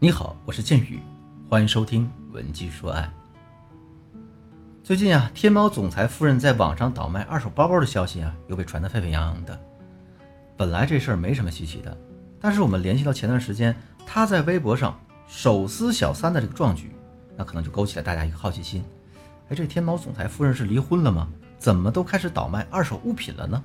你好，我是剑宇，欢迎收听文姬说爱。最近啊，天猫总裁夫人在网上倒卖二手包包的消息啊，又被传得沸沸扬扬的。本来这事儿没什么稀奇的，但是我们联系到前段时间她在微博上手撕小三的这个壮举，那可能就勾起了大家一个好奇心：哎，这天猫总裁夫人是离婚了吗？怎么都开始倒卖二手物品了呢？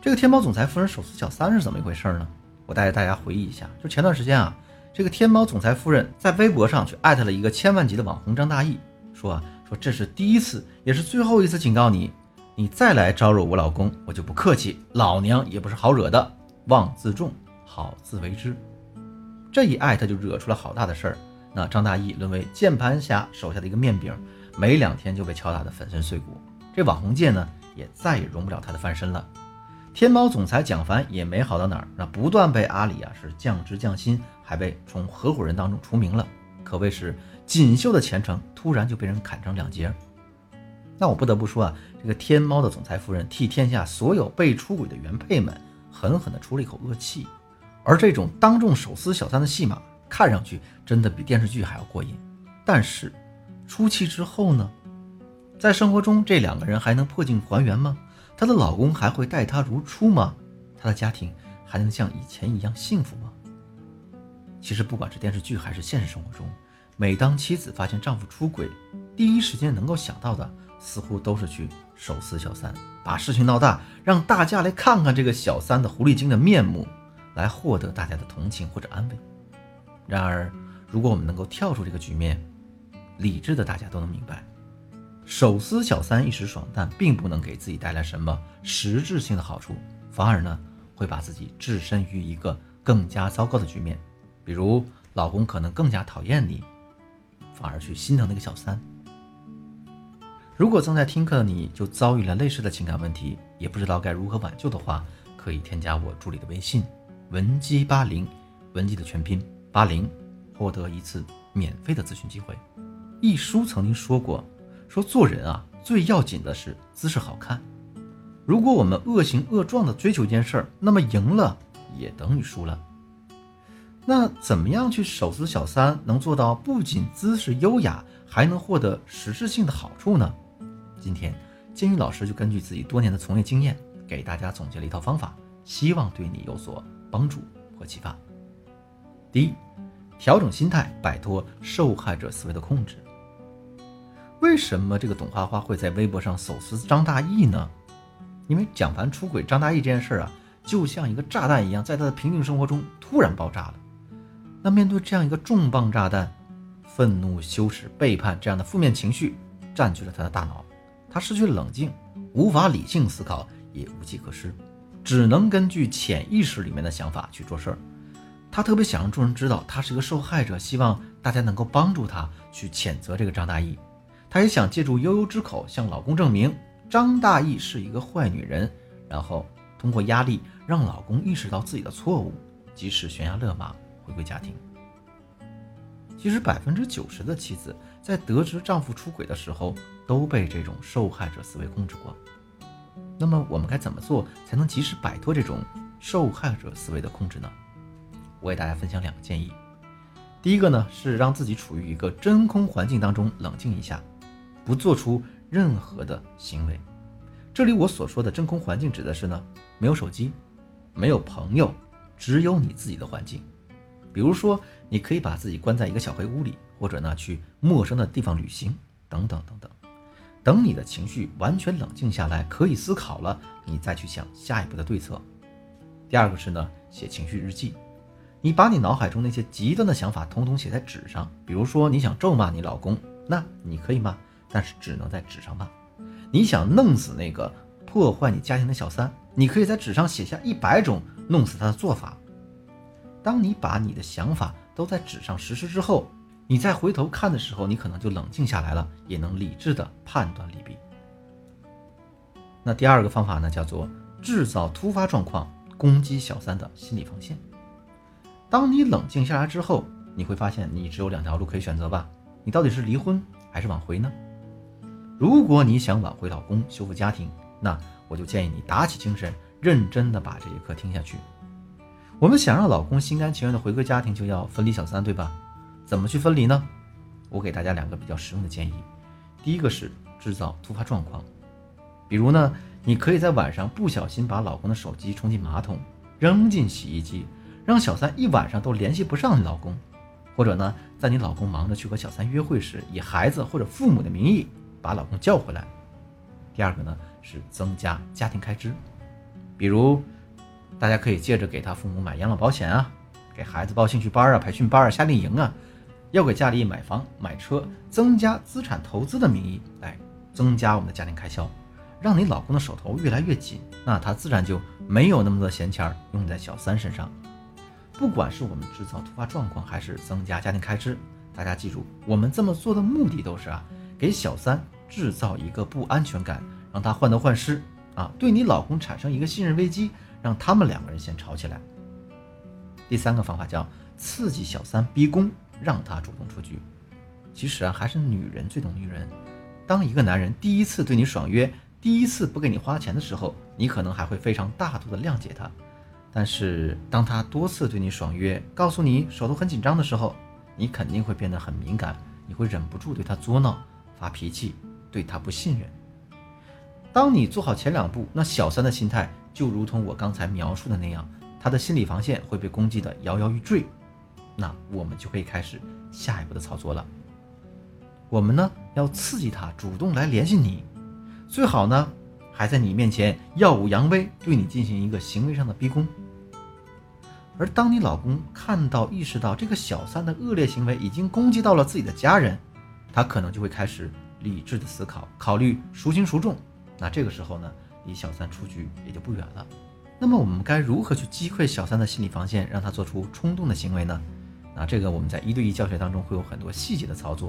这个天猫总裁夫人手撕小三是怎么一回事呢？我带着大家回忆一下，就前段时间啊，这个天猫总裁夫人在微博上去艾特了一个千万级的网红张大奕，说啊说这是第一次，也是最后一次警告你，你再来招惹我老公，我就不客气，老娘也不是好惹的，望自重，好自为之。这一艾特就惹出了好大的事儿，那张大奕沦为键盘侠手下的一个面饼，没两天就被敲打得粉身碎骨，这网红界呢也再也容不了他的翻身了。天猫总裁蒋凡也没好到哪儿，那不断被阿里啊是降职降薪，还被从合伙人当中除名了，可谓是锦绣的前程突然就被人砍成两截。那我不得不说啊，这个天猫的总裁夫人替天下所有被出轨的原配们狠狠地出了一口恶气。而这种当众手撕小三的戏码，看上去真的比电视剧还要过瘾。但是出气之后呢，在生活中这两个人还能破镜还原吗？她的老公还会待她如初吗？她的家庭还能像以前一样幸福吗？其实，不管是电视剧还是现实生活中，每当妻子发现丈夫出轨，第一时间能够想到的，似乎都是去手撕小三，把事情闹大，让大家来看看这个小三的狐狸精的面目，来获得大家的同情或者安慰。然而，如果我们能够跳出这个局面，理智的大家都能明白。手撕小三一时爽，但并不能给自己带来什么实质性的好处，反而呢会把自己置身于一个更加糟糕的局面。比如，老公可能更加讨厌你，反而去心疼那个小三。如果正在听课的你就遭遇了类似的情感问题，也不知道该如何挽救的话，可以添加我助理的微信文姬八零，文姬的全拼八零，获得一次免费的咨询机会。一书曾经说过。说做人啊，最要紧的是姿势好看。如果我们恶行恶状的追求一件事儿，那么赢了也等于输了。那怎么样去手撕小三，能做到不仅姿势优雅，还能获得实质性的好处呢？今天金宇老师就根据自己多年的从业经验，给大家总结了一套方法，希望对你有所帮助和启发。第一，调整心态，摆脱受害者思维的控制。为什么这个董花花会在微博上手撕张大奕呢？因为蒋凡出轨张大奕这件事啊，就像一个炸弹一样，在他的平静生活中突然爆炸了。那面对这样一个重磅炸弹，愤怒、羞耻、背叛这样的负面情绪占据了他的大脑，他失去了冷静，无法理性思考，也无计可施，只能根据潜意识里面的想法去做事儿。他特别想让众人知道他是一个受害者，希望大家能够帮助他去谴责这个张大奕。她也想借助悠悠之口向老公证明张大奕是一个坏女人，然后通过压力让老公意识到自己的错误，及时悬崖勒马回归家庭。其实百分之九十的妻子在得知丈夫出轨的时候都被这种受害者思维控制过。那么我们该怎么做才能及时摆脱这种受害者思维的控制呢？我给大家分享两个建议。第一个呢是让自己处于一个真空环境当中冷静一下。不做出任何的行为。这里我所说的真空环境指的是呢，没有手机，没有朋友，只有你自己的环境。比如说，你可以把自己关在一个小黑屋里，或者呢去陌生的地方旅行，等等等等。等你的情绪完全冷静下来，可以思考了，你再去想下一步的对策。第二个是呢，写情绪日记。你把你脑海中那些极端的想法统统写在纸上。比如说，你想咒骂你老公，那你可以吗？但是只能在纸上骂。你想弄死那个破坏你家庭的小三，你可以在纸上写下一百种弄死他的做法。当你把你的想法都在纸上实施之后，你再回头看的时候，你可能就冷静下来了，也能理智的判断利弊。那第二个方法呢，叫做制造突发状况攻击小三的心理防线。当你冷静下来之后，你会发现你只有两条路可以选择吧？你到底是离婚还是挽回呢？如果你想挽回老公、修复家庭，那我就建议你打起精神，认真的把这节课听下去。我们想让老公心甘情愿的回归家庭，就要分离小三，对吧？怎么去分离呢？我给大家两个比较实用的建议。第一个是制造突发状况，比如呢，你可以在晚上不小心把老公的手机冲进马桶，扔进洗衣机，让小三一晚上都联系不上你老公。或者呢，在你老公忙着去和小三约会时，以孩子或者父母的名义把老公叫回来。第二个呢，是增加家庭开支，比如大家可以借着给他父母买养老保险啊，给孩子报兴趣班啊、培训班啊、夏令营啊。要给家里买房买车，增加资产投资的名义来增加我们的家庭开销，让你老公的手头越来越紧，那他自然就没有那么多闲钱用在小三身上。不管是我们制造突发状况，还是增加家庭开支，大家记住，我们这么做的目的都是啊，给小三制造一个不安全感，让他患得患失啊，对你老公产生一个信任危机，让他们两个人先吵起来。第三个方法叫刺激小三逼宫。让他主动出局，其实啊，还是女人最懂女人。当一个男人第一次对你爽约，第一次不给你花钱的时候，你可能还会非常大度的谅解他。但是当他多次对你爽约，告诉你手头很紧张的时候，你肯定会变得很敏感，你会忍不住对他作闹、发脾气，对他不信任。当你做好前两步，那小三的心态就如同我刚才描述的那样，他的心理防线会被攻击的摇摇欲坠。那我们就可以开始下一步的操作了。我们呢要刺激他主动来联系你，最好呢还在你面前耀武扬威，对你进行一个行为上的逼宫。而当你老公看到、意识到这个小三的恶劣行为已经攻击到了自己的家人，他可能就会开始理智的思考，考虑孰轻孰重。那这个时候呢，离小三出局也就不远了。那么我们该如何去击溃小三的心理防线，让他做出冲动的行为呢？那这个我们在一对一教学当中会有很多细节的操作，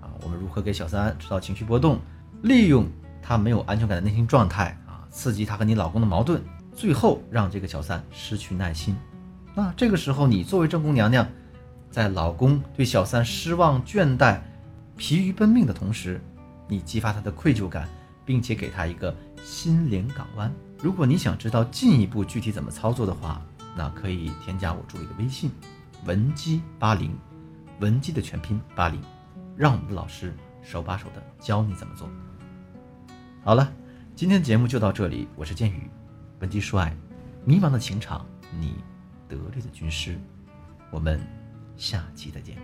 啊，我们如何给小三制造情绪波动，利用他没有安全感的内心状态啊，刺激他和你老公的矛盾，最后让这个小三失去耐心。那这个时候你作为正宫娘娘，在老公对小三失望、倦怠、疲于奔命的同时，你激发他的愧疚感，并且给他一个心灵港湾。如果你想知道进一步具体怎么操作的话，那可以添加我助理的微信。文姬八零，文姬的全拼八零，让我们的老师手把手的教你怎么做。好了，今天的节目就到这里，我是剑宇，文姬说爱，迷茫的情场，你得力的军师，我们下期再见。